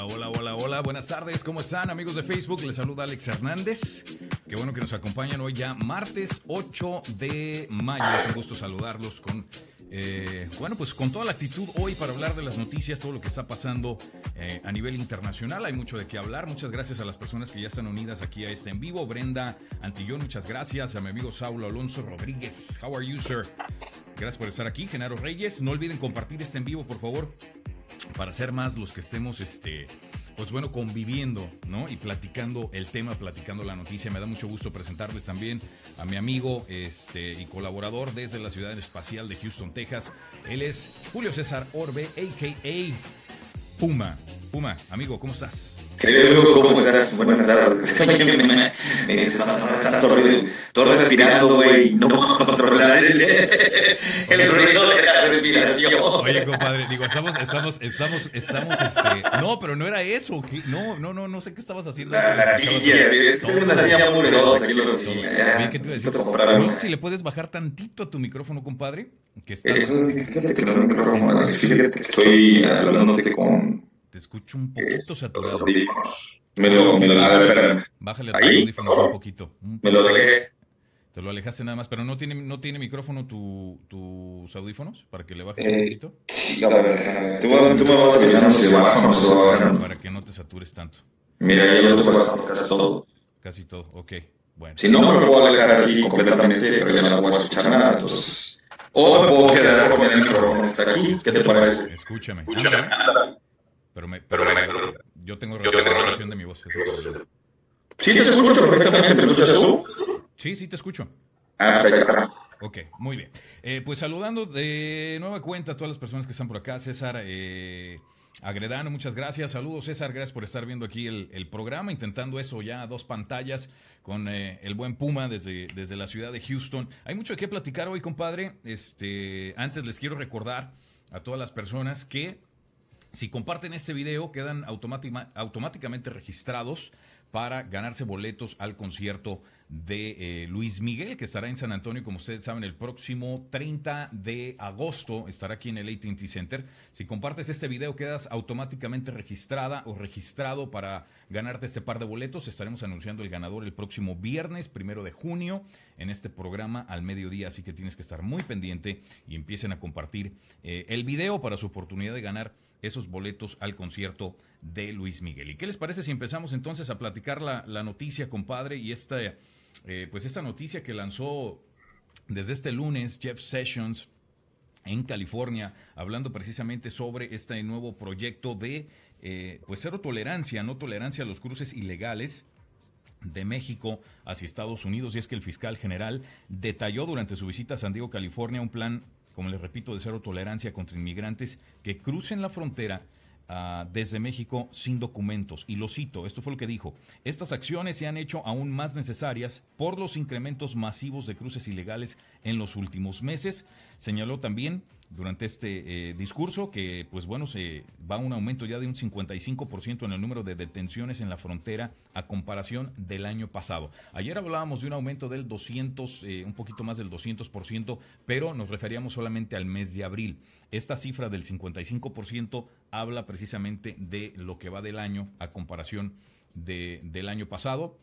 Hola, hola, hola, hola. Buenas tardes, ¿cómo están amigos de Facebook? Les saluda Alex Hernández. Qué bueno que nos acompañan hoy ya martes 8 de mayo. Es un gusto saludarlos con, eh, bueno, pues con toda la actitud hoy para hablar de las noticias, todo lo que está pasando eh, a nivel internacional. Hay mucho de qué hablar. Muchas gracias a las personas que ya están unidas aquí a este en vivo. Brenda Antillón, muchas gracias. A mi amigo Saulo Alonso Rodríguez. How are you, sir? Gracias por estar aquí. Genaro Reyes. No olviden compartir este en vivo, por favor para ser más los que estemos, este, pues bueno, conviviendo, ¿no? Y platicando el tema, platicando la noticia. Me da mucho gusto presentarles también a mi amigo este, y colaborador desde la ciudad espacial de Houston, Texas. Él es Julio César Orbe, a.k.a. Puma. Puma, amigo, ¿cómo estás? Creo, ¿cómo estás? Buenas tardes. Me dices, no, no, estás todo respirando, güey. No puedo controlar el, el ruido de la respiración. Oye, compadre, digo, estamos, estamos, estamos, estamos, este. No, pero no era eso. No, no, no, no sé qué estabas haciendo. La, la silla, es una silla muy ruidosa aquí en la oficina. ¿Qué te decir? No sé si le puedes bajar tantito a tu micrófono, compadre. Que está... Es un, fíjate que no es micrófono, fíjate que estoy hablándote con te escucho un poquito saturado. Me lo, me lo, a ver, espérame. Bájale Ahí. un poquito. Un me lo dejé. Te lo alejaste nada más, pero no tiene, no tiene micrófono tu, tus audífonos para que le bajes eh, un poquito. A ver, tú, tú me vas avisando si baja o. Para que no te satures tanto. Mira, ya lo estoy bajando casi todo. Casi todo, ok. Bueno. Si no, me lo puedo alejar así completamente, pero ya no voy a escuchar nada, entonces... O me puedo quedar con el micrófono está aquí, ¿qué te parece? Escúchame. Escúchame. Pero, me, pero, pero me, yo tengo reproducción de mi voz. Sí, te escucho perfectamente. ¿Me escuchas tú? Sí, sí, te escucho. Ah, pues está. Ok, muy bien. Eh, pues saludando de nueva cuenta a todas las personas que están por acá. César eh, Agredano, muchas gracias. Saludos, César. Gracias por estar viendo aquí el, el programa, intentando eso ya a dos pantallas con eh, el buen Puma desde, desde la ciudad de Houston. Hay mucho de qué platicar hoy, compadre. Este, antes les quiero recordar a todas las personas que si comparten este video, quedan automáticamente registrados para ganarse boletos al concierto de eh, Luis Miguel, que estará en San Antonio, como ustedes saben, el próximo 30 de agosto. Estará aquí en el ATT Center. Si compartes este video, quedas automáticamente registrada o registrado para ganarte este par de boletos. Estaremos anunciando el ganador el próximo viernes, primero de junio, en este programa al mediodía. Así que tienes que estar muy pendiente y empiecen a compartir eh, el video para su oportunidad de ganar esos boletos al concierto de Luis Miguel. ¿Y qué les parece si empezamos entonces a platicar la, noticia, compadre? Y esta, eh, pues esta noticia que lanzó desde este lunes Jeff Sessions en California, hablando precisamente sobre este nuevo proyecto de eh, pues cero tolerancia, no tolerancia a los cruces ilegales de México hacia Estados Unidos y es que el fiscal general detalló durante su visita a San Diego, California, un plan como les repito, de cero tolerancia contra inmigrantes que crucen la frontera uh, desde México sin documentos. Y lo cito, esto fue lo que dijo, estas acciones se han hecho aún más necesarias por los incrementos masivos de cruces ilegales en los últimos meses. Señaló también durante este eh, discurso que, pues bueno, se va a un aumento ya de un 55% en el número de detenciones en la frontera a comparación del año pasado. Ayer hablábamos de un aumento del 200, eh, un poquito más del 200%, pero nos referíamos solamente al mes de abril. Esta cifra del 55% habla precisamente de lo que va del año a comparación de, del año pasado.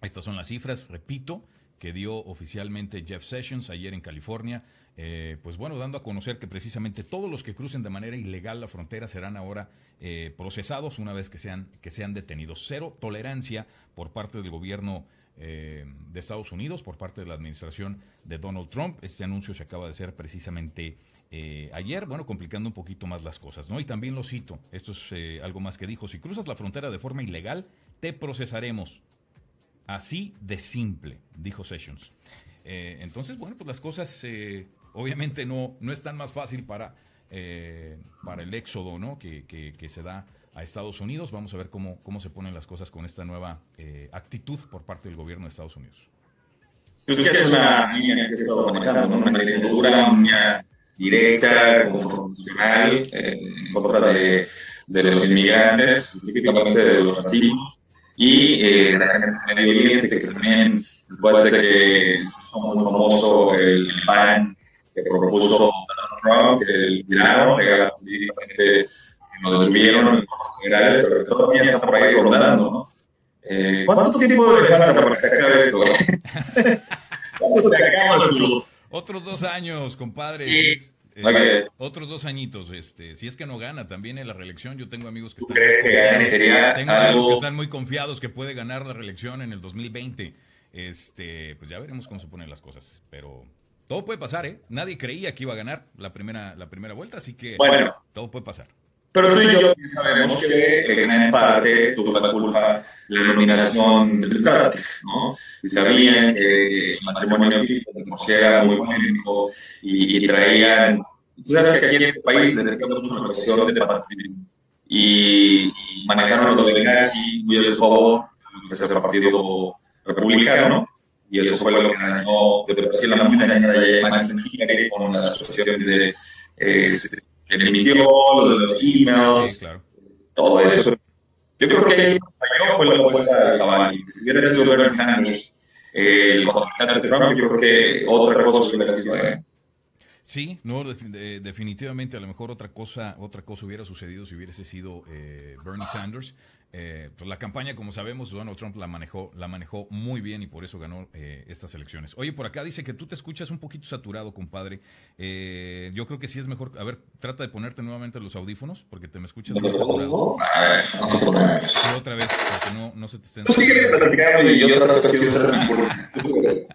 Estas son las cifras, repito, que dio oficialmente Jeff Sessions ayer en California. Eh, pues bueno, dando a conocer que precisamente todos los que crucen de manera ilegal la frontera serán ahora eh, procesados una vez que sean, que sean detenidos. Cero tolerancia por parte del gobierno eh, de Estados Unidos, por parte de la administración de Donald Trump. Este anuncio se acaba de hacer precisamente ayer, bueno, complicando un poquito más las cosas, ¿no? Y también lo cito, esto es algo más que dijo, si cruzas la frontera de forma ilegal, te procesaremos. Así de simple, dijo Sessions. entonces, bueno, pues las cosas obviamente no, no más fácil para, eh, para el éxodo ¿no? que, que, se da a Estados Unidos. Vamos a ver cómo, cómo se ponen las cosas con esta nueva eh, actitud por parte del gobierno de Estados Unidos. Pues que es una línea que he estado manejando, una línea dura, una directa, confrontacional, eh, en contra de, de, los inmigrantes, específicamente de los latinos, y eh, de Medio Oriente, que también, recuerda que es muy famoso el PAN, que propuso Donald Trump, que el tirano, políticamente lo detuvieron en generales, pero que todavía está por ahí rondando, ¿no? Eh, ¿Cuánto tiempo le falta para que se acabe esto? ¿Cuándo se acaba su... Otros dos años, compadre. Sí. Eh, otros dos añitos, este, si es que no gana también en la reelección, yo tengo amigos que ¿Tú están, que? Sería tengo amigos que están muy confiados que puede ganar la reelección en el 2020. Este, pues ya veremos cómo se ponen las cosas, pero todo puede pasar, ¿eh? Nadie creía que iba a ganar la primera, la primera vuelta, así que Bueno, todo puede pasar. Pero tú y yo sabemos que en gran parte tuvo la culpa la nominación del Democratic, ¿no? Y sabían que el matrimonio era muy polémico y, y traían... Tú sabes que aquí en este país se dedica mucho a la cuestión de patriotismo y, y manejaron lo del Gazi muy a su favor, que es el partido republicano, y eso fue lo que dañó de por sí la muy dañada imagen de con las asociaciones de este, que emitió, lo de los Sí, emails, claro. todo eso. Yo creo que ahí falló fue la apuesta de Cavalli. Si hubiera sido Bernie Sanders eh, el candidato de Trump, yo creo que otra cosa hubiera sido. ¿eh? Sí, no, de- de- definitivamente a lo mejor otra cosa, otra cosa hubiera sucedido si hubiese sido eh, Bernie Sanders. Eh, pues la campaña, como sabemos, Donald Trump la manejó, la manejó muy bien y por eso ganó eh, estas elecciones. Oye, por acá dice que tú te escuchas un poquito saturado, compadre. Eh, yo creo que sí es mejor. A ver, trata de ponerte nuevamente los audífonos porque te me escuchas muy saturado. Y otra vez, porque no, no se te estén. Tú sigues platicando y yo trato de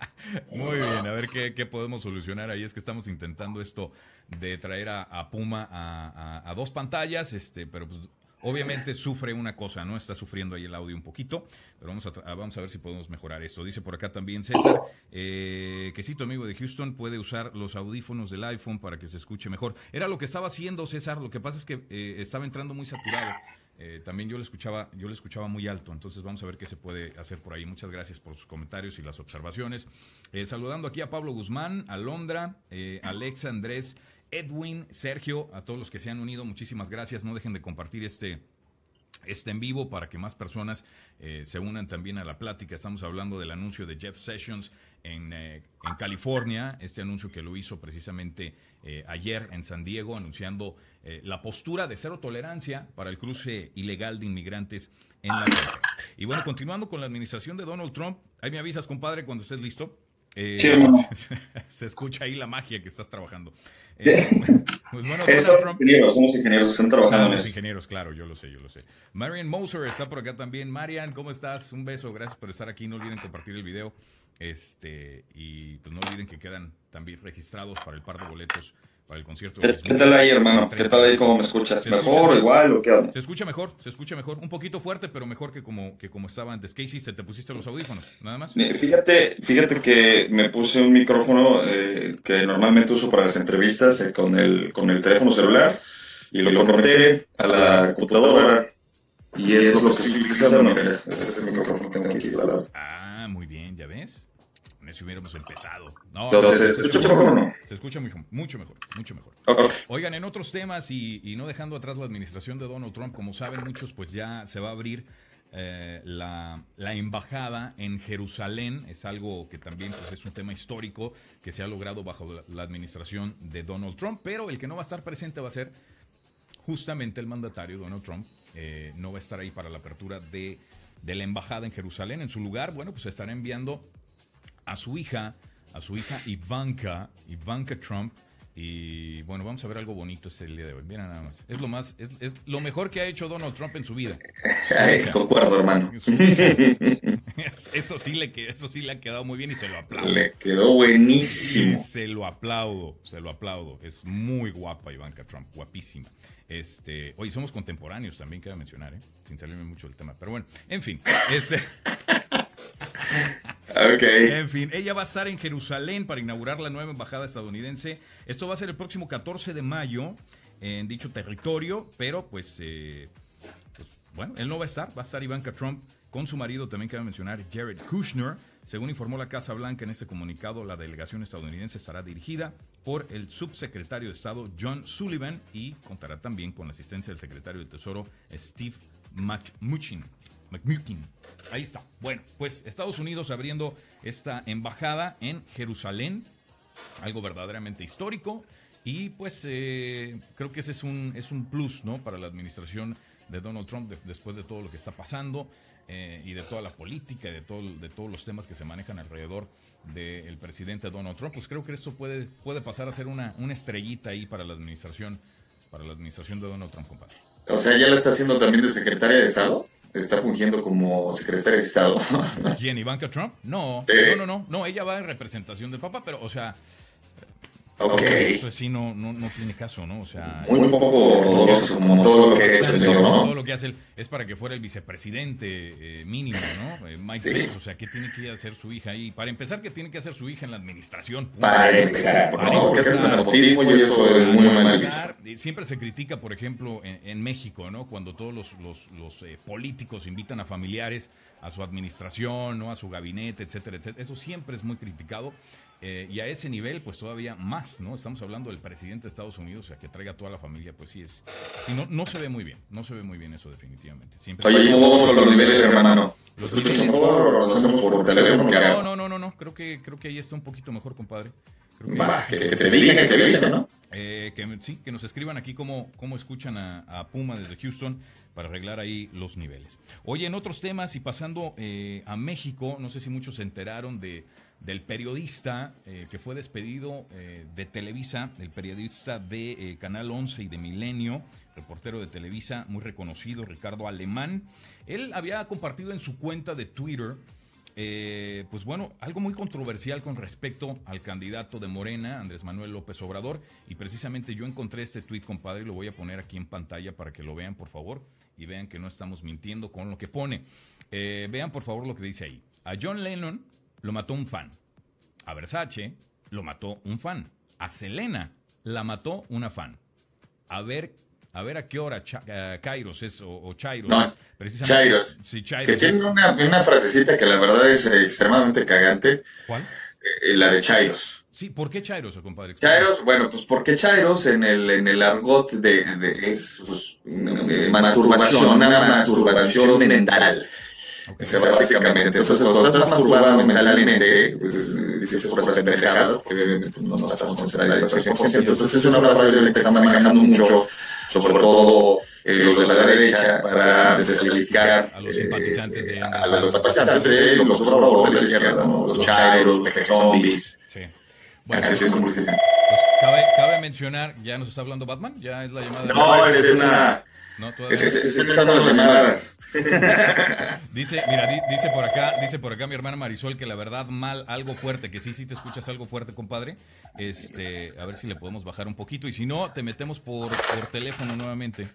Muy bien, a ver qué, qué podemos solucionar ahí. Es que estamos intentando esto de traer a, a Puma a, a- a dos pantallas, este, pero pues obviamente sufre una cosa, ¿no? Está sufriendo ahí el audio un poquito, pero vamos a, tra- vamos a ver si podemos mejorar esto. Dice por acá también César, eh, que sí, tu amigo de Houston puede usar los audífonos del iPhone para que se escuche mejor. Era lo que estaba haciendo César, lo que pasa es que eh, estaba entrando muy saturado. Eh, también yo le escuchaba, yo le escuchaba muy alto, entonces vamos a ver qué se puede hacer por ahí. Muchas gracias por sus comentarios y las observaciones. Eh, saludando aquí a Pablo Guzmán, a Londra, eh, Alexa, Andrés, Edwin, Sergio, a todos los que se han unido, muchísimas gracias. No dejen de compartir este, este en vivo para que más personas eh, se unan también a la plática. Estamos hablando del anuncio de Jeff Sessions en, eh, California, este anuncio que lo hizo precisamente eh, ayer en San Diego, anunciando la postura de cero tolerancia para el cruce ilegal de inmigrantes en la. Y bueno, continuando con la administración de Donald Trump, ahí me avisas, compadre, cuando estés listo. Eh, Sí, se escucha ahí la magia que estás trabajando. Eh, pues bueno, Eso, Donald Trump- ingenieros, somos ingenieros, están trabajando en los eso. ingenieros, claro, yo lo sé, yo lo sé. Marian Moser está por acá también. Marian, ¿cómo estás? Un beso, gracias por estar aquí. No olviden compartir el video. Este, y pues no olviden que quedan también registrados para el par de boletos para el concierto. ¿Qué, qué tal ahí, hermano? ¿Qué tal ahí? ¿Cómo me escuchas? Se ¿Mejor, escucha- igual o qué onda? Se escucha mejor, se escucha mejor. Un poquito fuerte, pero mejor que como, que como estaba antes. ¿Qué hiciste? ¿Te pusiste los audífonos? ¿Nada más? Fíjate, fíjate que me puse un micrófono eh, que normalmente uso para las entrevistas eh, con, el, con el teléfono celular y lo conecté a la computadora y es lo que estoy utilizando. Ese es el micrófono que tengo aquí instalado. Ah, muy bien, ¿ya ves? Con eso hubiéramos empezado. No, Entonces, ¿se escucha mejor no? Se escucha mucho, mucho mejor, mucho mejor. Oigan, en otros temas y, y no dejando atrás la administración de Donald Trump, como saben muchos, pues ya se va a abrir eh, la, la embajada en Jerusalén. Es algo que también pues, es un tema histórico que se ha logrado bajo la, la administración de Donald Trump, pero el que no va a estar presente va a ser justamente el mandatario Donald Trump. Eh, no va a estar ahí para la apertura de, de la embajada en Jerusalén. En su lugar, bueno, pues estará enviando a su hija, a su hija Ivanka, Ivanka Trump. Y bueno, vamos a ver algo bonito este día de hoy. Mira nada más. Es lo más, es, es lo mejor que ha hecho Donald Trump en su vida. Ay, concuerdo, hermano. Eso sí le eso sí le ha quedado muy bien y se lo aplaudo. Le quedó Y buenísimo. se lo aplaudo, se lo aplaudo. Es muy guapa Ivanka Trump, guapísima. Este, oye, somos contemporáneos también, cabe mencionar, ¿eh? sin salirme mucho del tema. Pero bueno, en fin. Este, Ok. En fin, ella va a estar en Jerusalén para inaugurar la nueva embajada estadounidense. Esto va a ser el próximo 14 de mayo en dicho territorio, pero pues, eh, pues, bueno, él no va a estar, va a estar Ivanka Trump con su marido, también cabe mencionar, Jared Kushner. Según informó la Casa Blanca en este comunicado, la delegación estadounidense estará dirigida por el subsecretario de Estado John Sullivan y contará también con la asistencia del secretario del Tesoro Steve McMuchin. Ahí está. Bueno, pues Estados Unidos abriendo esta embajada en Jerusalén, algo verdaderamente histórico. Y pues eh, creo que ese es un, es un plus, ¿no? Para la administración de Donald Trump después de todo lo que está pasando eh, y de toda la política y de, todo, de todos los temas que se manejan alrededor del presidente Donald Trump. Pues creo que esto puede, puede pasar a ser una, una estrellita ahí para la administración, para la administración de Donald Trump, compadre. O sea, ya lo está haciendo también de secretaria de Estado está fungiendo como secretaria de Estado. ¿Quién? ¿Ivanka Trump? No, no, no, no, no, ella va en representación del Papa, pero, o sea, Ok. Eso sí no, no, no, tiene caso, ¿no? O sea, muy poco ortodoxo, como todo lo que es el señor, ¿no? Todo lo que hace él es para que fuera el vicepresidente eh, mínimo, ¿no? Eh, Mike sí. Pence, o sea, ¿qué tiene que hacer su hija ahí? Para empezar, ¿qué tiene que hacer su hija en la administración? Para empezar, para no, porque es nepotismo y eso es muy mal Siempre se critica, por ejemplo, en, en México, ¿no? Cuando todos los, los, los eh, políticos invitan a familiares a su administración, ¿no? A su gabinete, etcétera, etcétera. Eso siempre es muy criticado. Eh, y a ese nivel, pues todavía más, ¿no? Estamos hablando del presidente de Estados Unidos, o sea, que traiga a toda la familia, pues sí es. Y no, no se ve muy bien, no se ve muy bien eso, definitivamente. Siempre Oye, ¿cómo vamos con los niveles, hermano? ¿Los escuchas mejor o los hacemos por teléfono? No, no, no, no, no, creo que, creo que ahí está un poquito mejor, compadre. Creo que, Va, que, que, te digan, que te dicen, ¿no? Eh, que, sí, que nos escriban aquí cómo, cómo escuchan a, a, Puma desde Houston para arreglar ahí los niveles. Oye, en otros temas y pasando eh, a México, no sé si muchos se enteraron de del periodista eh, que fue despedido eh, de Televisa, el periodista de eh, Canal 11 y de Milenio, reportero de Televisa, muy reconocido, Ricardo Alemán. Él había compartido en su cuenta de Twitter, pues bueno, algo muy controversial con respecto al candidato de Morena, Andrés Manuel López Obrador, y precisamente yo encontré este tweet, compadre, y lo voy a poner aquí en pantalla para que lo vean, por favor, y vean que no estamos mintiendo con lo que pone. vean, por favor, lo que dice ahí. A John Lennon lo mató un fan. A Versace lo mató un fan. A Selena la mató una fan. A ver, a ver a qué hora uh, Kairos es, o, o Chairos. No, precisamente, Chairos. Sí, Chairos. Que tiene una, una, frasecita que la verdad es extremadamente cagante. ¿Cuál? Eh, la de Chairos. Sí, ¿por qué Chairos, compadre? Chairos, bueno, pues porque Chairos en el, en el argot de, de es pues, masturbación, una masturbación mental. Okay. O sea, básicamente, entonces cuando estás masturbado mentalmente, pues dices pendejadas, obviamente no estamos concentrados al 100%. Entonces es una frase que está manejando mucho, sobre todo eh, los de la derecha, para descalificar a los simpatizantes de, eh, a los simpatizantes de los obradores de la izquierda, ¿no? los chairos, los zombies. Sí. Bueno, Así es como pues, mencionar, ya nos está hablando Batman, ya es la llamada. No, es, es una. No, es, es, es, llamadas. dice, mira, dice por acá, dice por acá mi hermana Marisol que la verdad mal, algo fuerte, que sí, sí te escuchas algo fuerte, compadre. Este, a ver si le podemos bajar un poquito y si no, te metemos por, por teléfono nuevamente.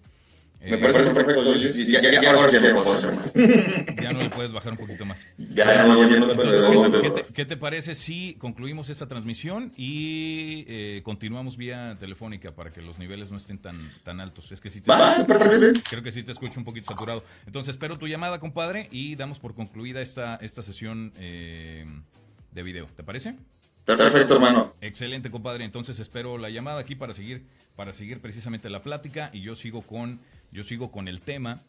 Me parece perfecto. Ya, ya, ya, ya, ya, no le puedes bajar un poquito más. Ya no, ya no Entonces, ¿qué, te, ¿Qué te parece si concluimos esta transmisión y eh, continuamos vía telefónica para que los niveles no estén tan, tan altos? Es que sí te, Va, creo que sí te escucho un poquito saturado. Entonces espero tu llamada, compadre, y damos por concluida esta, esta sesión eh, de video. ¿Te parece? Perfecto, hermano. Excelente, compadre. Entonces espero la llamada aquí para seguir, para seguir precisamente la plática y yo sigo con yo sigo con el tema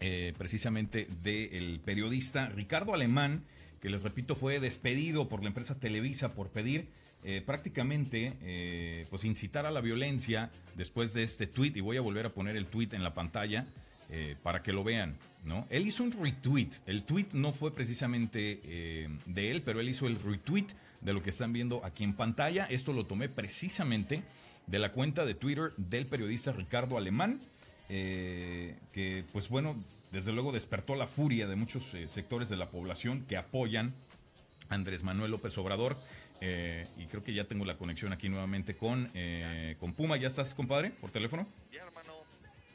eh, precisamente del periodista Ricardo Alemán, que les repito fue despedido por la empresa Televisa por pedir eh, prácticamente eh, pues incitar a la violencia después de este tweet y voy a volver a poner el tweet en la pantalla eh, para que lo vean. ¿no? Él hizo un retweet, el tweet no fue precisamente de él, pero él hizo el retweet de lo que están viendo aquí en pantalla. Esto lo tomé precisamente de la cuenta de Twitter del periodista Ricardo Alemán. Eh, que pues bueno, desde luego despertó la furia de muchos eh, sectores de la población que apoyan a Andrés Manuel López Obrador. Eh, y creo que ya tengo la conexión aquí nuevamente con, con Puma. ¿Ya estás, compadre, por teléfono? Ya, hermano.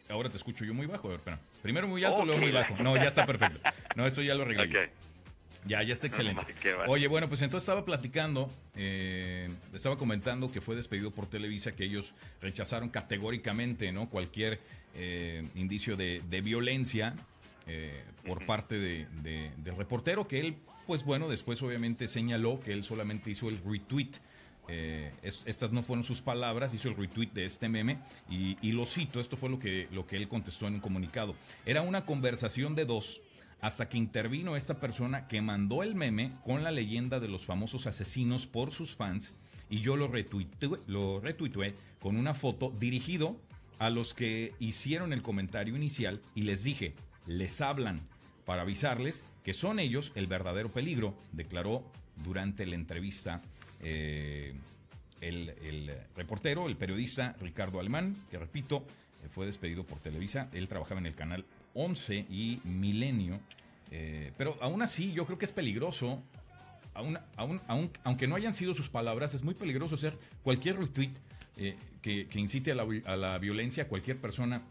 Ahora te escucho yo muy bajo. A ver, espera. Primero muy alto, okay. luego muy bajo. No, ya está perfecto. No, esto ya lo arreglé. Okay. Ya, ya está excelente. Oye, bueno, pues entonces estaba platicando, eh, estaba comentando que fue despedido por Televisa, que ellos rechazaron categóricamente, ¿no? Cualquier eh, indicio de, de violencia eh, por parte de, de, del reportero, que él, pues bueno, después obviamente señaló que él solamente hizo el retweet. Es, estas no fueron sus palabras, hizo el retweet de este meme y, y, lo cito, esto fue lo que, lo que él contestó en un comunicado. Era una conversación de dos hasta que intervino esta persona que mandó el meme con la leyenda de los famosos asesinos por sus fans y yo lo retuiteé, lo con una foto dirigido a los que hicieron el comentario inicial y les dije, les hablan para avisarles que son ellos el verdadero peligro, declaró durante la entrevista eh, el, el, reportero, el periodista Ricardo Alemán, que repito, fue despedido por Televisa. Él trabajaba en el canal 11 y Milenio. Eh, pero aún así, yo creo que es peligroso. Aún, aún, aunque no hayan sido sus palabras, es muy peligroso hacer cualquier retweet eh, que, incite a la, a la, violencia. Cualquier persona,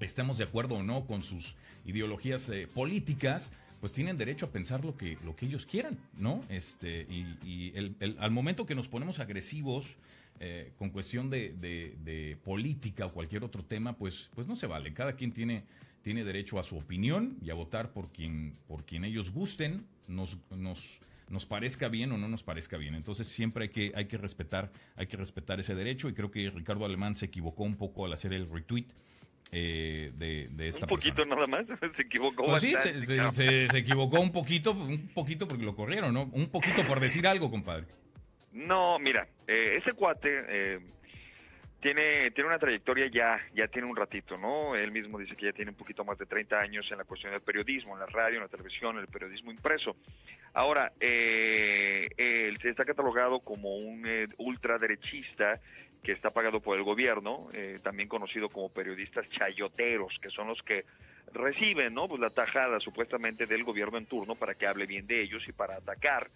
estemos de acuerdo o no con sus ideologías eh, políticas, pues tienen derecho a pensar lo que, lo que ellos quieran, ¿no? Este, y, el, al momento que nos ponemos agresivos con cuestión de, de, política o cualquier otro tema, pues, pues no se vale. Cada quien tiene, tiene derecho a su opinión y a votar por quien, por quien ellos gusten, nos, nos, nos parezca bien o no nos parezca bien. Entonces siempre hay que, hay que respetar, hay que respetar ese derecho y creo que Ricardo Alemán se equivocó un poco al hacer el retweet. Eh, de, de, esta un poquito nada más se equivocó pues sí, se, se, equivocó un poquito un poquito porque lo corrieron no un poquito por decir algo compadre no, mira, eh, ese cuate eh, tiene, tiene una trayectoria ya, ya tiene un ratito, ¿no? Él mismo dice que ya tiene un poquito más de 30 años en la cuestión del periodismo, en la radio, en la televisión, en el periodismo impreso. Ahora, eh, él se está catalogado como un ultraderechista que está pagado por el gobierno, también conocido como periodistas chayoteros, que son los que reciben, ¿no? Pues la tajada supuestamente del gobierno en turno para que hable bien de ellos y para atacar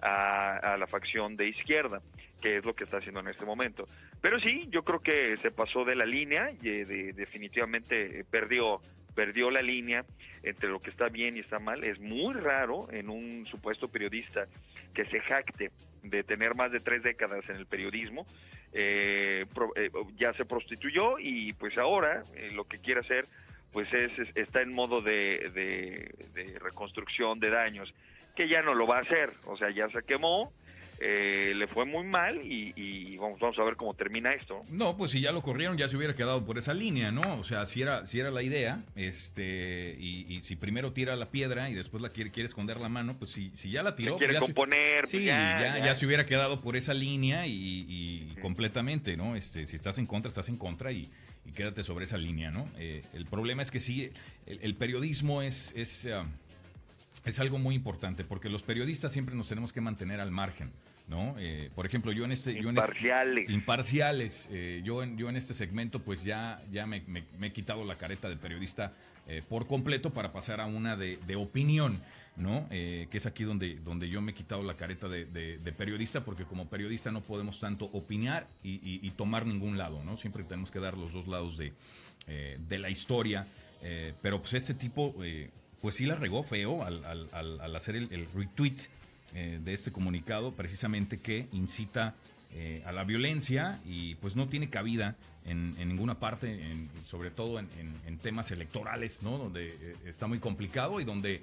a, la facción de izquierda, que es lo que está haciendo en este momento. Pero sí, yo creo que se pasó de la línea y definitivamente perdió perdió la línea entre lo que está bien y está mal. Es muy raro en un supuesto periodista que se jacte de tener más de tres décadas en el periodismo. Eh, eh, ya se prostituyó y pues ahora eh, lo que quiere hacer pues es, está en modo de, de reconstrucción de daños que ya no lo va a hacer, o sea, ya se quemó, eh, le fue muy mal y, vamos, vamos a ver cómo termina esto. No, pues si ya lo corrieron ya se hubiera quedado por esa línea, ¿no? O sea, si era, si era la idea, este, y, si primero tira la piedra y después la quiere, quiere esconder la mano, pues si, si ya la tiró... quiere pues componer. Pues sí, ya, ya, se hubiera quedado por esa línea y, completamente, ¿no? Este, si estás en contra, estás en contra y, quédate sobre esa línea, ¿no? Eh, el problema es que sí, el, periodismo es... es ah, es algo muy importante porque los periodistas siempre nos tenemos que mantener al margen. ¿no? Eh, por ejemplo, yo en este... Yo en este, imparciales. Eh, yo, en, yo en este segmento pues ya, ya me, he quitado la careta de periodista eh, por completo para pasar a una de, opinión, ¿no? que es aquí donde, donde yo me he quitado la careta de, periodista porque como periodista no podemos tanto opinar y, tomar ningún lado, ¿no? Siempre tenemos que dar los dos lados de, de la historia. pero pues este tipo pues sí la regó feo al, al, hacer el, retweet eh, de este comunicado, precisamente que incita eh, a la violencia y pues no tiene cabida en, ninguna parte, sobre todo en, temas electorales, ¿no? Donde eh, está muy complicado y donde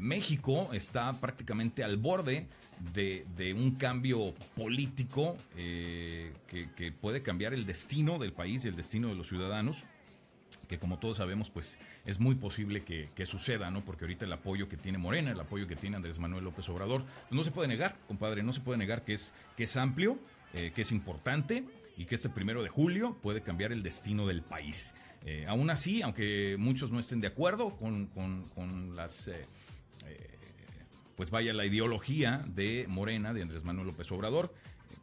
México está prácticamente al borde de, un cambio político que puede cambiar el destino del país y el destino de los ciudadanos que como todos sabemos, pues es muy posible que, suceda, ¿no? Porque ahorita el apoyo que tiene Morena, el apoyo que tiene Andrés Manuel López Obrador, pues no se puede negar, compadre, no se puede negar que es, que es amplio, eh, que es importante y que este primero de julio puede cambiar el destino del país. Eh, aún así, aunque muchos no estén de acuerdo con, con, las... Eh, pues vaya la ideología de Morena, de Andrés Manuel López Obrador,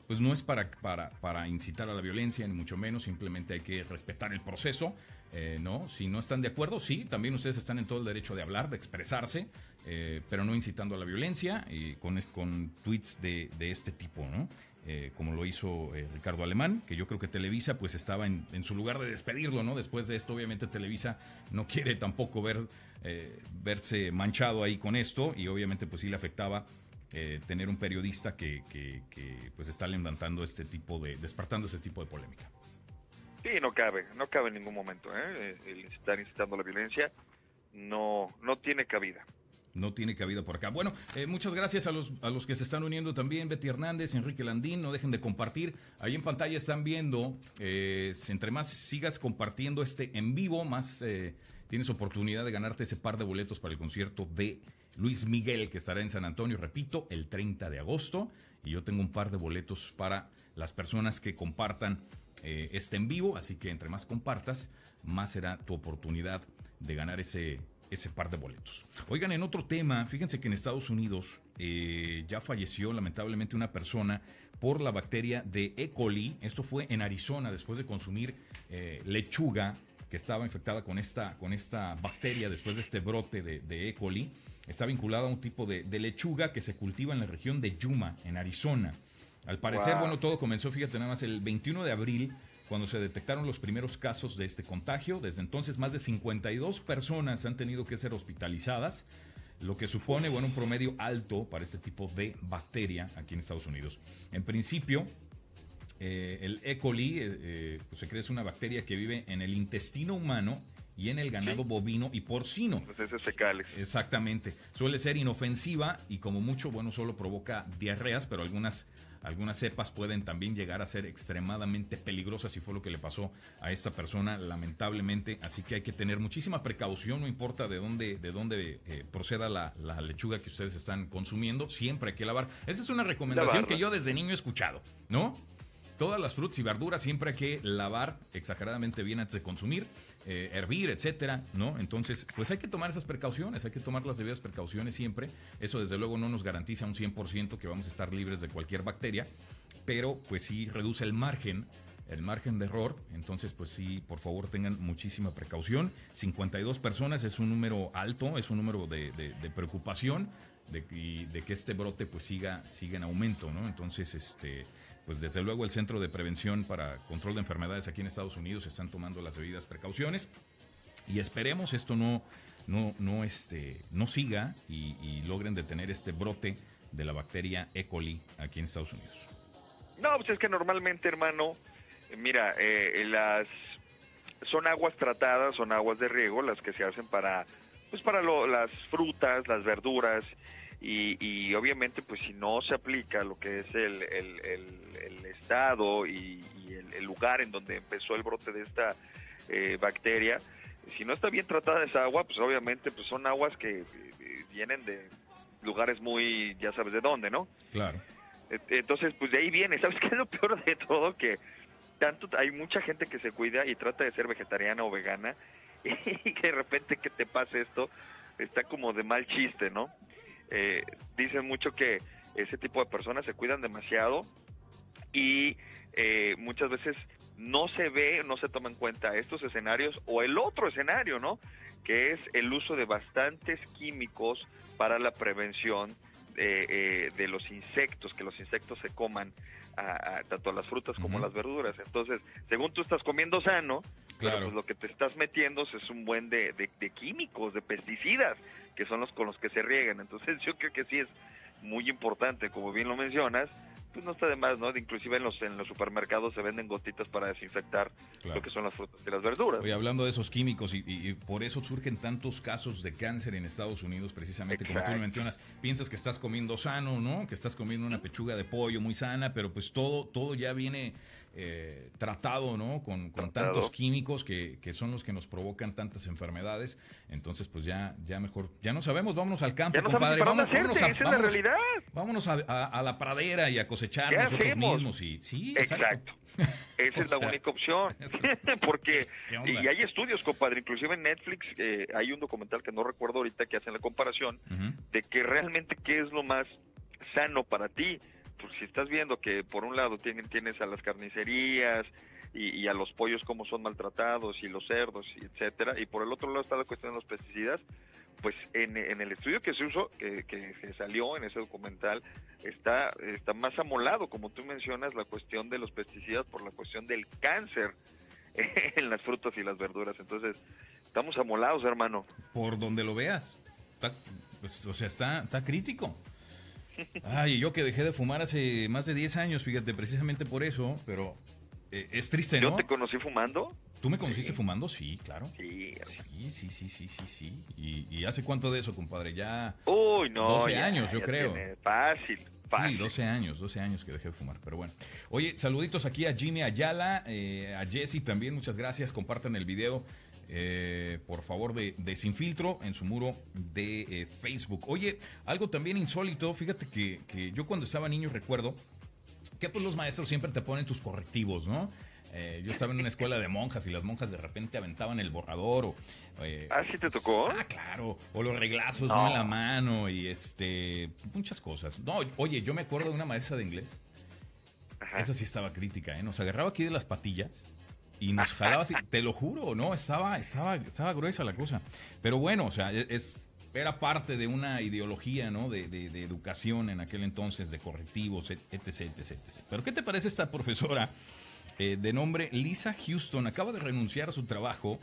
pues no es para, para, para, incitar a la violencia, ni mucho menos, simplemente hay que respetar el proceso, eh, ¿no? Si no están de acuerdo, sí, también ustedes están en todo el derecho de hablar, de expresarse, eh, pero no incitando a la violencia y con, con tweets de, de este tipo, ¿no? Eh, como lo hizo Ricardo Alemán, que yo creo que Televisa pues estaba en, su lugar de despedirlo, ¿no? Después de esto, obviamente Televisa no quiere tampoco ver, verse manchado ahí con esto y obviamente pues sí le afectaba eh, tener un periodista que, pues está levantando este tipo de, despertando este tipo de polémica. Sí, no cabe, no cabe en ningún momento, ¿eh? El estar incitando la violencia no, no tiene cabida. no tiene cabida por acá. Bueno, eh, muchas gracias a los, a los que se están uniendo también, Betty Hernández, Enrique Landín, no dejen de compartir. Ahí en pantalla están viendo, eh, entre más sigas compartiendo este en vivo, más eh, tienes oportunidad de ganarte ese par de boletos para el concierto de Luis Miguel, que estará en San Antonio, repito, el 30 de agosto. Y yo tengo un par de boletos para las personas que compartan este en vivo, así que entre más compartas, más será tu oportunidad de ganar ese ese par de boletos. Oigan, en otro tema, fíjense que en Estados Unidos eh, ya falleció lamentablemente una persona por la bacteria de E. coli. Esto fue en Arizona después de consumir eh, lechuga que estaba infectada con esta, con esta bacteria después de este brote de, E. coli. Está vinculada a un tipo de, lechuga que se cultiva en la región de Yuma, en Arizona. Al parecer, bueno, todo comenzó, fíjate nada más, el 21 de abril cuando se detectaron los primeros casos de este contagio. Desde entonces, más de 52 personas han tenido que ser hospitalizadas, lo que supone bueno, un promedio alto para este tipo de bacteria aquí en Estados Unidos. En principio, eh, el E. coli eh, eh, pues se cree es una bacteria que vive en el intestino humano y en el ganado bovino y porcino. Los fecales. Exactamente. Suele ser inofensiva y como mucho, bueno, solo provoca diarreas, pero algunas algunas cepas pueden también llegar a ser extremadamente peligrosas y fue lo que le pasó a esta persona lamentablemente. Así que hay que tener muchísima precaución, no importa de dónde, de dónde eh, proceda la, lechuga que ustedes están consumiendo, siempre hay que lavar. Esa es una recomendación que yo desde niño he escuchado, ¿no? Todas las frutas y verduras siempre hay que lavar exageradamente bien antes de consumir, eh, hervir, etcétera, ¿no? Entonces, pues hay que tomar esas precauciones, hay que tomar las debidas precauciones siempre. Eso desde luego no nos garantiza un 100% que vamos a estar libres de cualquier bacteria, pero pues sí reduce el margen el margen de error. Entonces, pues sí, por favor tengan muchísima precaución. 52 personas es un número alto, es un número de, preocupación de, de, que este brote pues siga, siga en aumento, ¿no? Entonces, este, pues desde luego el Centro de Prevención para Control de Enfermedades aquí en Estados Unidos están tomando las debidas precauciones y esperemos esto no, no, no, este, no siga y, logren detener este brote de la bacteria E. coli aquí en Estados Unidos. No, pues es que normalmente, hermano, mira, eh, las son aguas tratadas, son aguas de riego las que se hacen para, pues para las frutas, las verduras y, obviamente pues si no se aplica lo que es el, estado y, el, lugar en donde empezó el brote de esta eh, bacteria, si no está bien tratada esa agua, pues obviamente pues son aguas que eh, vienen de lugares muy, ya sabes de dónde, ¿no? Claro. Entonces, pues de ahí viene. ¿Sabes qué es lo peor de todo? Que tanto hay mucha gente que se cuida y trata de ser vegetariana o vegana y que de repente que te pase esto está como de mal chiste, ¿no? Eh, dicen mucho que ese tipo de personas se cuidan demasiado y eh, muchas veces no se ve, no se toma en cuenta estos escenarios o el otro escenario, ¿no? Que es el uso de bastantes químicos para la prevención de, eh, los insectos, que los insectos se coman a, tanto las frutas como las verduras. Entonces, según tú estás comiendo sano, claro. pues lo que te estás metiendo es un buen de, de químicos, de pesticidas, que son los con los que se riegan. Entonces yo creo que sí es muy importante, como bien lo mencionas, pues no está de más, ¿no? Inclusive en los, en los supermercados se venden gotitas para desinfectar lo que son las frutas y las verduras. Oye, hablando de esos químicos y, por eso surgen tantos casos de cáncer en Estados Unidos, precisamente como tú mencionas, piensas que estás comiendo sano, ¿no? Que estás comiendo una pechuga de pollo muy sana, pero pues todo, todo ya viene eh, tratado, ¿no? Con, tantos químicos que, son los que nos provocan tantas enfermedades. Entonces, pues ya, ya mejor, ya no sabemos, vámonos al campo, compadre. Vamos, vámonos, a, la realidad. vámonos a, la pradera y a cosechar nosotros mismos. Y, sí, exacto. Esa es la única opción. Porque, y hay estudios, compadre, inclusive en Netflix eh, hay un documental que no recuerdo ahorita que hacen la comparación de que realmente qué es lo más sano para ti pues si estás viendo que por un lado tienen, tienes a las carnicerías y, a los pollos como son maltratados y los cerdos, etcétera, y por el otro lado está la cuestión de los pesticidas, pues en, el estudio que se usó, que, que, salió en ese documental, está, está más amolado, como tú mencionas, la cuestión de los pesticidas por la cuestión del cáncer en las frutas y las verduras. Entonces, estamos amolados, hermano. Por donde lo veas. Pues, o sea, está, está crítico. Ay, yo que dejé de fumar hace más de 10 años, fíjate, precisamente por eso, pero Eh, es triste, Yo ¿no? te conocí fumando. ¿Tú me conociste fumando? Sí, claro. Sí. Sí, sí, sí, sí, sí, sí. ¿Y, y hace cuánto de eso, compadre? Ya... Uy, no. 12 ya, años, yo creo. Fácil, fácil. Sí, 12 años, 12 años que dejé de fumar, pero bueno. Oye, saluditos aquí a Jimmy Ayala, eh, a Jesse también, muchas gracias. Compartan el video, eh, por favor, de, de Sin Filtro en su muro de eh, Facebook. Oye, algo también insólito, fíjate que, que yo cuando estaba niño recuerdo que pues los maestros siempre te ponen tus correctivos, ¿no? Eh, yo estaba en una escuela de monjas y las monjas de repente aventaban el borrador o... eh, ¿Ah, sí te tocó? Ah, claro. O los reglazos No. ¿no? en la mano y este muchas cosas. No, oye, yo me acuerdo de una maestra de inglés. Ajá. Esa sí estaba crítica, ¿eh? Nos agarraba aquí de las patillas y nos jalaba así. Te lo juro, no, estaba, estaba, estaba gruesa la cosa. Pero bueno, o sea, es era parte de una ideología, ¿no? De, de- de educación en aquel entonces, de correctivos, etc, etc, etc. Pero ¿qué te parece esta profesora eh, de nombre Lisa Houston? Acaba de renunciar a su trabajo.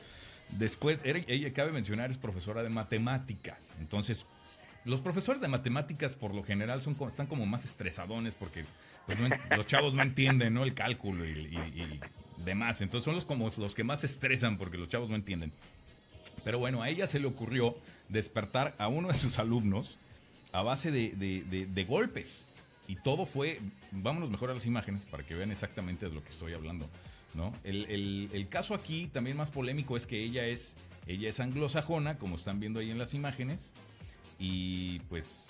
Después, ella cabe mencionar, es profesora de matemáticas. Entonces, los profesores de matemáticas por lo general son están como más estresadones porque pues, los chavos no entienden ¿no? el cálculo y demás. Entonces son los como los que más estresan porque los chavos no entienden. Pero bueno, a ella se le ocurrió despertar a uno de sus alumnos a base de, de- de- de golpes. Y todo fue, vámonos mejor a las imágenes para que vean exactamente de lo que estoy hablando. ¿no? El- el caso aquí también más polémico es que ella es, ella es anglosajona, como están viendo ahí en las imágenes, y pues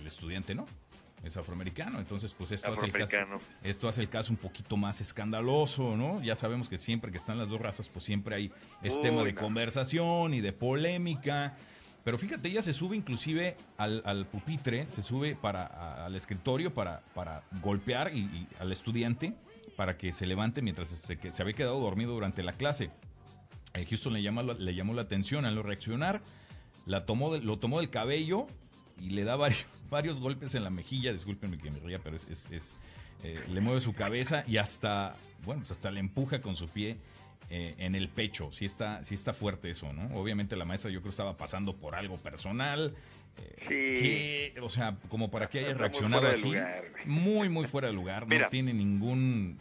el estudiante no, es afroamericano. Entonces, pues esto hace, el caso, esto hace el caso un poquito más escandaloso, ¿no? Ya sabemos que siempre que están las dos razas, pues siempre hay es Uy, tema de no. conversación y de polémica. Pero fíjate, ella se sube inclusive al, al pupitre, se sube para, a- al escritorio para, para golpear y, y al estudiante para que se levante mientras se, que se había quedado dormido durante la clase. Eh, Houston le, llama, la- le llamó la atención al no reaccionar, la tomó lo tomó del cabello y le da varios, varios golpes en la mejilla. Discúlpenme que me ría, pero es, es- es, eh, le mueve su cabeza y hasta, bueno, pues hasta le empuja con su pie eh, en el pecho. Sí está, sí está fuerte eso, ¿no? Obviamente la maestra yo creo estaba pasando por algo personal. eh, Sí. que, o sea, como para que haya muy reaccionado así. lugar, muy, muy fuera de lugar. no tiene ningún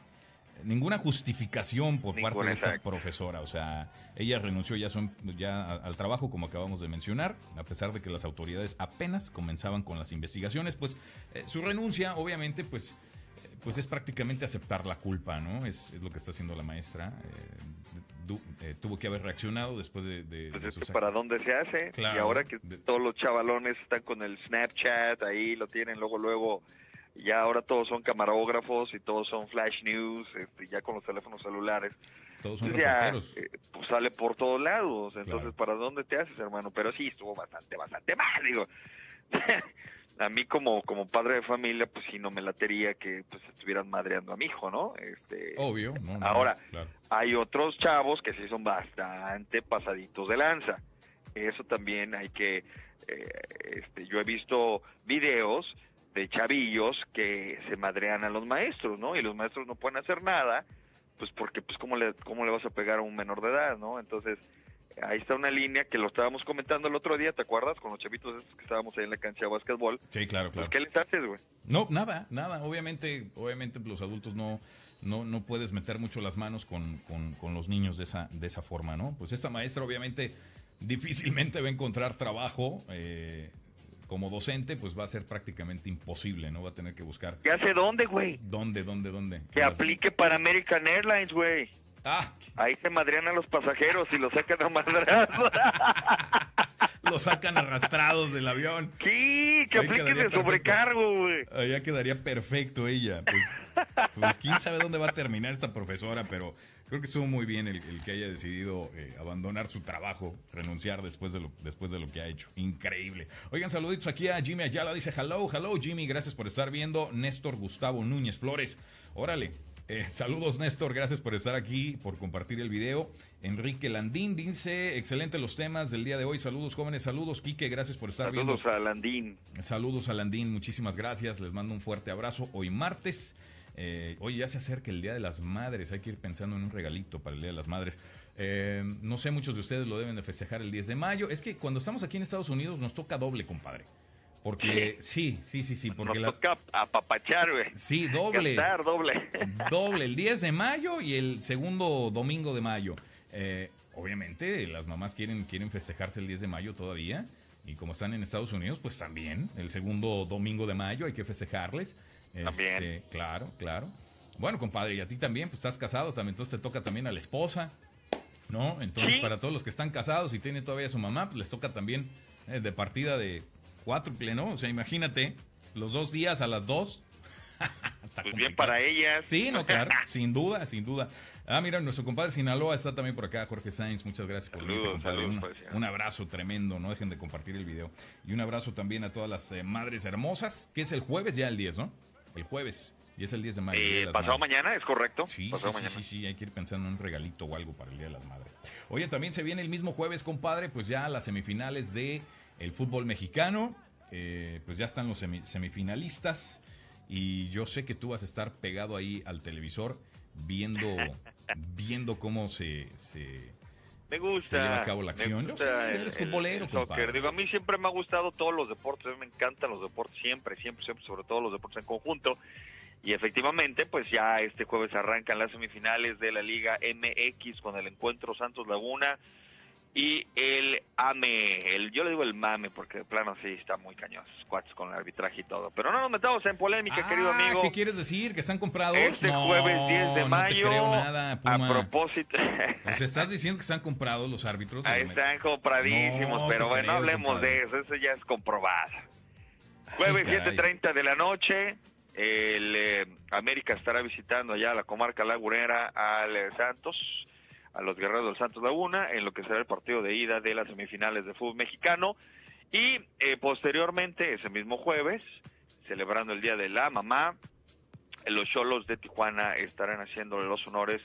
ninguna justificación por Ninguna, parte de esta exacto. profesora. O sea, ella renunció ya, son, ya al trabajo, como acabamos de mencionar, a pesar de que las autoridades apenas comenzaban con las investigaciones. Pues eh, su renuncia, obviamente, pues, eh, pues es prácticamente aceptar la culpa, ¿no? Es, es lo que está haciendo la maestra. Eh, du- tuvo que haber reaccionado después de, de- Pues de es sus que para dónde se hace. Claro. Y ahora que De- todos los chavalones están con el Snapchat, ahí lo tienen, luego, luego, ya ahora todos son camarógrafos y todos son flash news, este, ya con los teléfonos celulares. Todos son ya eh, pues sale por todos lados. Entonces, Claro. ¿para dónde te haces, hermano? Pero sí, estuvo bastante, bastante mal, digo. a mí como, como padre de familia, pues sí no me latería que pues estuvieran madreando a mi hijo, ¿no? Este, Obvio, ¿no? no, Ahora, claro. hay otros chavos que sí son bastante pasaditos de lanza. Eso también hay que, eh, este, yo he visto videos de chavillos que se madrean a los maestros, ¿no? Y los maestros no pueden hacer nada, pues porque, pues, ¿cómo le, cómo le vas a pegar a un menor de edad, ¿no? Entonces, ahí está una línea que lo estábamos comentando el otro día, ¿te acuerdas? Con los chavitos estos que estábamos ahí en la cancha de básquetbol. Sí, claro, Pues, claro. ¿qué les haces, güey? No, nada, nada. Obviamente, obviamente los adultos no, no, no puedes meter mucho las manos con, con- con los niños de esa, de esa forma, ¿no? Pues esta maestra obviamente difícilmente va a encontrar trabajo eh, como docente, pues va a ser prácticamente imposible, ¿no? Va a tener que buscar ¿Qué hace dónde, güey? dónde, dónde, dónde. Que aplique para American Airlines, güey. Ah, Ahí se madrean a los pasajeros y los sacan a madrazo. lo sacan arrastrados del avión. sí, que apliquen de sobrecargo, güey. Allá quedaría perfecto ella. Pues, pues, quién sabe dónde va a terminar esta profesora, pero creo que estuvo muy bien el, el que haya decidido eh, abandonar su trabajo, renunciar después de, lo, después de lo que ha hecho. Increíble. Oigan, saluditos aquí a Jimmy Ayala. Dice, hello, hello Jimmy, gracias por estar viendo. Néstor Gustavo Núñez Flores. Órale. Eh, saludos Néstor, gracias por estar aquí, por compartir el video. Enrique Landín dice, excelente los temas del día de hoy. Saludos jóvenes, saludos Quique, gracias por estar viendo. Saludos a Landín. Saludos a Landín, muchísimas gracias. Les mando un fuerte abrazo. Hoy martes. Eh, oye, ya se acerca el Día de las Madres. Hay que ir pensando en un regalito para el Día de las Madres. Eh, no sé, muchos de ustedes lo deben de festejar el 10 de mayo. Es que cuando estamos aquí en Estados Unidos nos toca doble, compadre. Porque sí, sí, sí, sí. Porque Nos toca apapachar, güey. Sí, doble. Cantar, doble. Doble, el 10 de mayo y el segundo domingo de mayo. Eh, obviamente, las mamás quieren, quieren festejarse el 10 de mayo todavía. Y como están en Estados Unidos, pues también. El segundo domingo de mayo hay que festejarles. También. Este, claro, claro. Bueno, compadre, y a ti también, pues estás casado también, entonces te toca también a la esposa, ¿no? Entonces, Sí. para todos los que están casados y tienen todavía a su mamá, pues les toca también eh, de partida de cuádruple, ¿no? O sea, imagínate, los dos días a las dos. Pues bien para ellas. Sí, no, claro, sin duda, sin duda. Ah, mira, nuestro compadre Sinaloa está también por acá, Jorge Sainz, muchas gracias por venirte, Saludos, compadre. saludos, Un- pues, un, abrazo tremendo, no dejen de compartir el video. Y un abrazo también a todas las eh, madres hermosas, que es el jueves ya el 10, ¿no? El jueves, y es el 10 de mayo. De Eh, pasado Madres. mañana, es correcto. Sí, pasado sí, sí, mañana. sí, sí, hay que ir pensando en un regalito o algo para el Día de las Madres. Oye, también se viene el mismo jueves, compadre, pues ya las semifinales de el fútbol mexicano. Eh, pues ya están los semi- semifinalistas y yo sé que tú vas a estar pegado ahí al televisor viendo, viendo cómo se, se- Me gusta. Se lleva a cabo la acción. Yo sé, eres futbolero, soccer. compadre. Digo, a mí siempre me ha gustado todos los deportes. a mí Me encantan los deportes siempre, siempre, siempre, sobre todo los deportes en conjunto. Y efectivamente, pues ya este jueves arrancan las semifinales de la Liga MX con el encuentro Santos Laguna y el AME. El, yo le digo el MAME porque de plano sí está muy cañón, squats con el arbitraje y todo. Pero no nos metamos en polémica, Ah, querido amigo. ¿Qué quieres decir? ¿Que están comprados? Este No, jueves 10 de No mayo, te creo nada, a Puma. propósito... Pues estás diciendo que están comprados los árbitros. Ahí están compradísimos, No, pero bueno, creo, hablemos compadre. de eso, eso ya es comprobado. Jueves caray. 7.30 de la noche, el eh, América estará visitando allá la comarca lagunera al eh, Santos, a los guerreros del Santos Laguna, en lo que será el partido de ida de las semifinales de fútbol mexicano. Y eh, posteriormente, ese mismo jueves, celebrando el Día de la Mamá, los Cholos de Tijuana estarán haciéndole los honores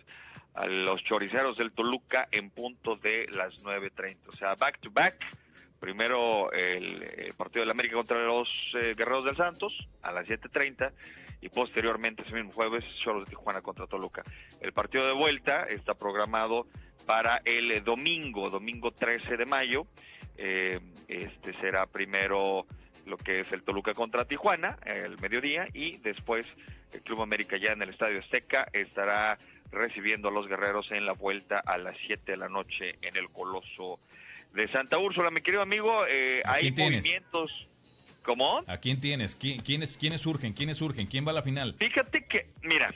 a los choriceros del Toluca en punto de las 9.30. O sea, back to back. Primero el, el partido del América contra los eh, Guerreros del Santos a las 7.30 y posteriormente ese mismo jueves Cholos de Tijuana contra Toluca. El partido de vuelta está programado para el eh, domingo, domingo 13 de mayo. Eh, este será primero lo que es el Toluca contra Tijuana, el mediodía, y después el Club América ya en el Estadio Azteca estará recibiendo a los guerreros en la vuelta a las 7 de la noche en el Coloso de Santa Úrsula. Mi querido amigo, eh, ¿A hay tienes? ¿Cómo? ¿A quién tienes? ¿Qui- ¿Quiénes, ¿Quiénes surgen? ¿Quiénes surgen? ¿Quién va a la final? Fíjate que, mira,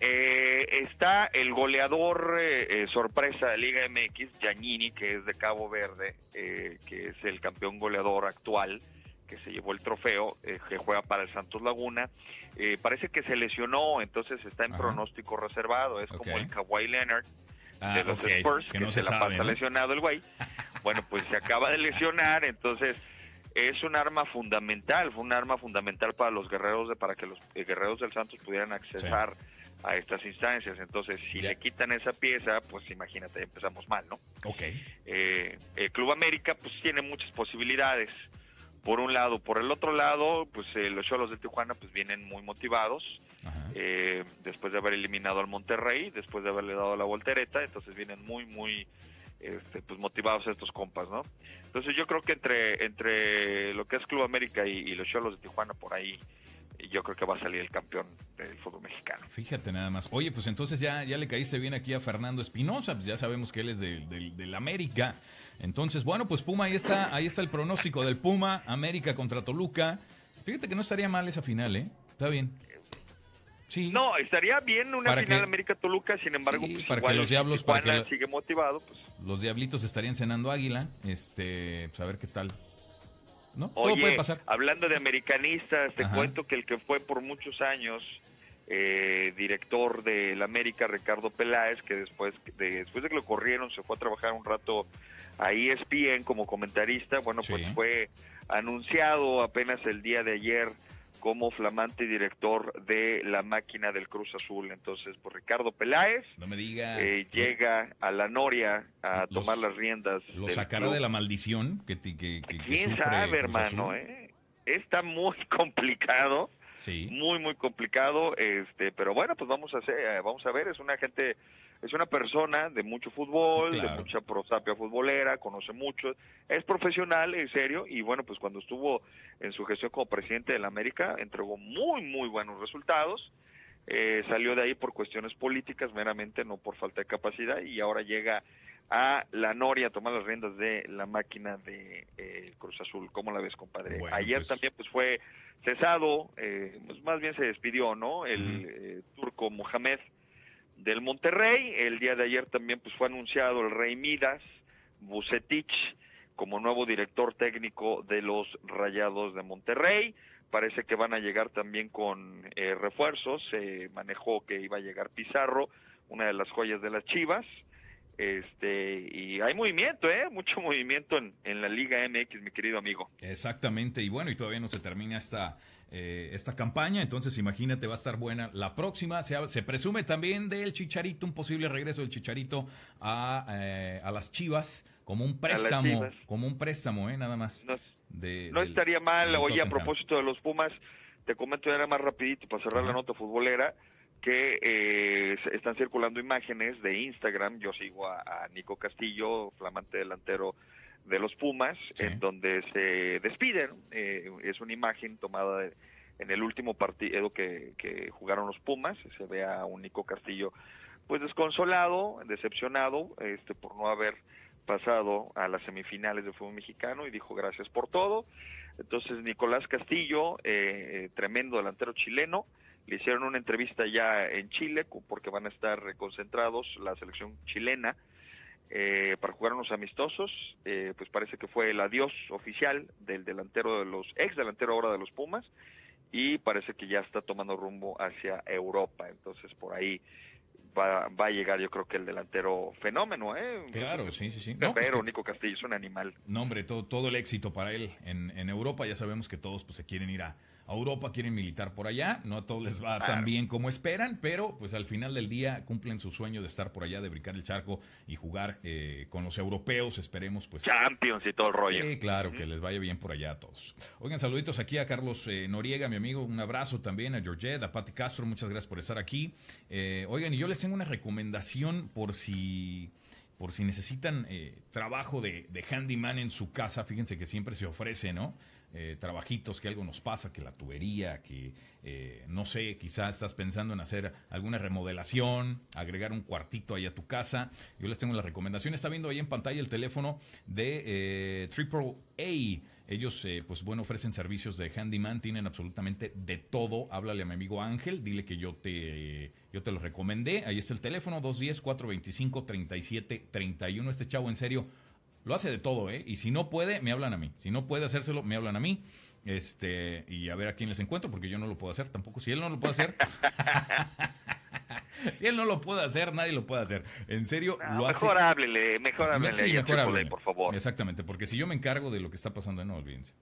eh, está el goleador eh, eh, sorpresa de Liga MX, Giannini, que es de Cabo Verde, eh, que es el campeón goleador actual, que se llevó el trofeo, eh, que juega para el Santos Laguna. Eh, parece que se lesionó, entonces está en Ajá. pronóstico reservado. Es como el Kawhi Leonard Ah, de los Spurs, que que, no se, se la sabe, pasa ¿no? lesionado el güey. Bueno, pues se acaba de lesionar, entonces es un arma fundamental, fue un arma fundamental para los guerreros, de, para que los eh, guerreros del Santos pudieran accesar a estas instancias. Entonces, si le quitan esa pieza, pues imagínate, empezamos mal, ¿no? Ok. Eh, el Club América, pues tiene muchas posibilidades. Por un lado, por el otro lado, pues eh, los Cholos de Tijuana, pues vienen muy motivados eh, después de haber eliminado al Monterrey, después de haberle dado la voltereta, entonces vienen muy, muy este, pues motivados estos compas, ¿no? Entonces yo creo que entre, entre lo que es Club América y, los Cholos de Tijuana, por ahí, yo creo que va a salir el campeón del fútbol mexicano. Fíjate nada más. Oye, pues entonces ya, ya le caíste bien aquí a Fernando Espinosa, pues ya sabemos que él es del, del, del América. Entonces, bueno, pues Puma, ahí está, ahí está el pronóstico del Puma, América contra Toluca. Fíjate que no estaría mal esa final, ¿eh? Está bien. Sí. No, estaría bien una Para final que- América-Toluca, sin embargo, Sí, pues para que los Diablos- para que sigue motivado, pues Los diablitos estarían cenando águila. Este, pues a ver qué tal. ¿No? Todo Oye, puede pasar. hablando de americanistas, te Ajá. cuento que el que fue por muchos años eh, director del América, Ricardo Peláez, que después de, después de que lo corrieron se fue a trabajar un rato a ESPN como comentarista, bueno, Sí. pues fue anunciado apenas el día de ayer como flamante director de la máquina del Cruz Azul. Entonces, pues Ricardo Peláez No me digas. eh, llega a la Noria a Los- tomar las riendas. Lo sacará club. de la maldición que, ¿Quién sufre sabe, hermano? ¿eh? Está muy complicado Sí. Muy, muy complicado, este, pero bueno, pues vamos a hacer, eh, vamos a ver, es una gente, es una persona de mucho fútbol, de mucha prosapia futbolera, conoce mucho, es profesional, en serio, y bueno, pues cuando estuvo en su gestión como presidente de la América, entregó muy, muy buenos resultados, eh, salió de ahí por cuestiones políticas meramente, no por falta de capacidad, y ahora llega a la Noria a tomar las riendas de la máquina de eh, Cruz Azul. ¿Cómo la ves, compadre? Ayer pues también pues fue cesado, eh, pues más bien se despidió, ¿no? El eh, turco Mohamed del Monterrey. El día de ayer también pues fue anunciado el Rey Midas Bucetich como nuevo director técnico de los Rayados de Monterrey. Parece que van a llegar también con refuerzos. Se manejó que iba a llegar Pizarro, una de las joyas de las Chivas este y hay movimiento, ¿eh? Mucho movimiento en, en, la Liga MX, mi querido amigo. Exactamente, y bueno, y todavía no se termina esta, eh, esta campaña, entonces imagínate, va a estar buena la próxima. Se, se, presume también del Chicharito, un posible regreso del Chicharito a, eh, a las Chivas, como un préstamo, como un préstamo, ¿eh? Nada más. No, no estaría mal, oye, a propósito de los Pumas, te comento ya más rapidito para cerrar la nota futbolera que eh, están circulando imágenes de Instagram. Yo sigo a, Nico Castillo, flamante delantero de los Pumas, en donde se despiden. Eh, es una imagen tomada en el último partido que, que jugaron los Pumas. Se ve a un Nico Castillo pues desconsolado, decepcionado este por no haber pasado a las semifinales de fútbol mexicano y dijo gracias por todo. Entonces Nicolás Castillo, eh, tremendo delantero chileno, le hicieron una entrevista ya en Chile porque van a estar concentrados la selección chilena eh, para jugar unos amistosos. Eh, pues parece que fue el adiós oficial del delantero de los ex delantero ahora de los Pumas y parece que ya está tomando rumbo hacia Europa. Entonces por ahí va, va a llegar yo creo que el delantero fenómeno, ¿eh? Claro, sí, sí, sí. No, pero pues Nico Castillo es un animal. No, hombre, todo, todo el éxito para él en, en Europa. Ya sabemos que todos pues se quieren ir a, a Europa, quieren militar por allá, no a todos les va tan bien como esperan, pero pues al final del día cumplen su sueño de estar por allá, de brincar el charco y jugar eh, con los europeos, esperemos pues. Champions y todo el rollo. Sí, claro, que les vaya bien por allá a todos. Oigan, saluditos aquí a Carlos eh, Noriega, mi amigo, un abrazo también a Georgette, a Patti Castro, muchas gracias por estar aquí. Eh, oigan, y yo les tengo una recomendación por si por si necesitan trabajo de, de handyman en su casa, fíjense que siempre se ofrece, ¿no? Eh, trabajitos, que algo nos pasa, que la tubería, que eh, no sé, quizás estás pensando en hacer alguna remodelación, agregar un cuartito ahí a tu casa. Yo les tengo la recomendación. Está viendo ahí en pantalla el teléfono de eh, Triple A. Ellos, pues bueno, ofrecen servicios de handyman, tienen absolutamente de todo. Háblale a mi amigo Ángel, dile que yo te, yo te lo recomendé. Ahí está el teléfono, 210-425-3731. Este chavo, en serio, lo hace de todo, ¿eh? Y si no puede, me hablan a mí. Si no puede hacérselo, me hablan a mí. Este, y a ver a quién les encuentro, porque yo no lo puedo hacer tampoco. Si él no lo puede hacer. si él no lo puede hacer, nadie lo puede hacer. En serio, lo hace. Mejor háblele, mejor háblele. por favor. Exactamente, porque si yo me encargo de lo que está pasando, no olvídense.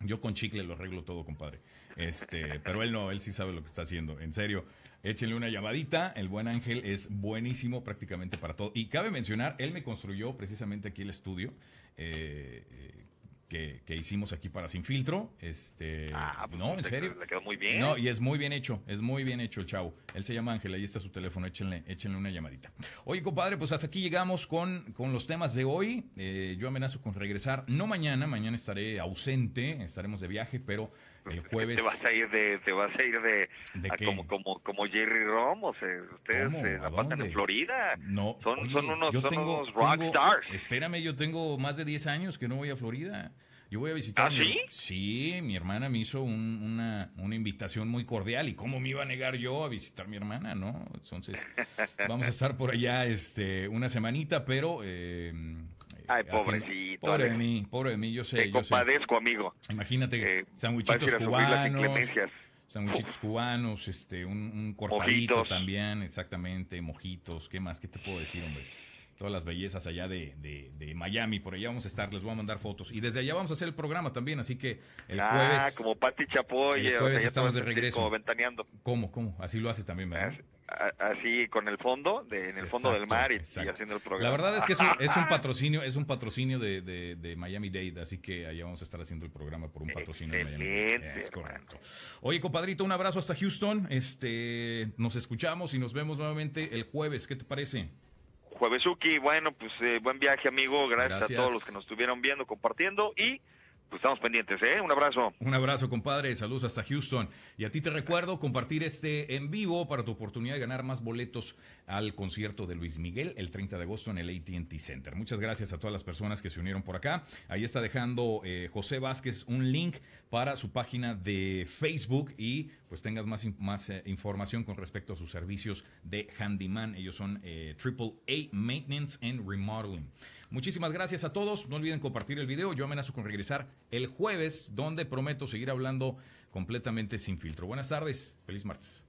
Yo con chicle lo arreglo todo, compadre. Este, pero él no, él sí sabe lo que está haciendo. En serio, échenle una llamadita. El buen Ángel es buenísimo prácticamente para todo. Y cabe mencionar, él me construyó precisamente aquí el estudio. Eh, eh que, hicimos aquí para Sin Filtro. Este, ah, pues no, en serio. Le quedó muy bien. No, y es muy bien hecho, es muy bien hecho el chavo. Él se llama Ángel, ahí está su teléfono, échenle, échenle una llamadita. Oye, compadre, pues hasta aquí llegamos con, con los temas de hoy. Eh, yo amenazo con regresar, no mañana, mañana estaré ausente, estaremos de viaje, pero el jueves. Te vas a ir de, te vas a ir de, como, como, como Jerry Rom, o sea, ustedes se la pasan en Florida. No, son, son unos, son unos rock stars. Espérame, yo tengo más de 10 años que no voy a Florida. Yo voy a visitar. ¿Ah, sí? Sí, mi hermana me hizo una, una, invitación muy cordial. ¿Y cómo me iba a negar yo a visitar a mi hermana, no? Entonces, vamos a estar por allá este, una semanita, pero. Eh, Ay, pobrecito. pobre de mí, pobre de mí, yo sé. Te compadezco, amigo. Imagínate, eh, sándwichitos cubanos. Sándwichitos cubanos, este, un, un cortadito también, exactamente, mojitos, ¿qué más? ¿Qué te puedo decir, hombre? Todas las bellezas allá de, de, Miami. Por allá vamos a estar, les voy a mandar fotos. Y desde allá vamos a hacer el programa también, así que el ah, jueves... como Pati Chapoy. El jueves estamos de regreso. Como ventaneando. ¿Cómo, cómo? Así lo hace también, ¿verdad? así con el fondo, de, en el fondo del mar y, haciendo el programa. La verdad es que es un, es un patrocinio, es un patrocinio de, de, Miami Dade, así que allá vamos a estar haciendo el programa por un patrocinio de Miami. Es correcto. Oye, compadrito, un abrazo hasta Houston. Este, nos escuchamos y nos vemos nuevamente el jueves. ¿Qué te parece? Juevesuki, bueno, pues eh, buen viaje, amigo. Gracias, a todos los que nos estuvieron viendo, compartiendo y pues estamos pendientes, ¿eh? Un abrazo. Un abrazo, compadre. Saludos hasta Houston. Y a ti te recuerdo compartir este en vivo para tu oportunidad de ganar más boletos al concierto de Luis Miguel el 30 de agosto en el ATT Center. Muchas gracias a todas las personas que se unieron por acá. Ahí está dejando eh, José Vázquez un link para su página de Facebook y pues tengas más, más eh, información con respecto a sus servicios de handyman. Ellos son eh, Triple A Maintenance and Remodeling. Muchísimas gracias a todos. No olviden compartir el video. Yo amenazo con regresar el jueves, donde prometo seguir hablando completamente sin filtro. Buenas tardes. Feliz martes.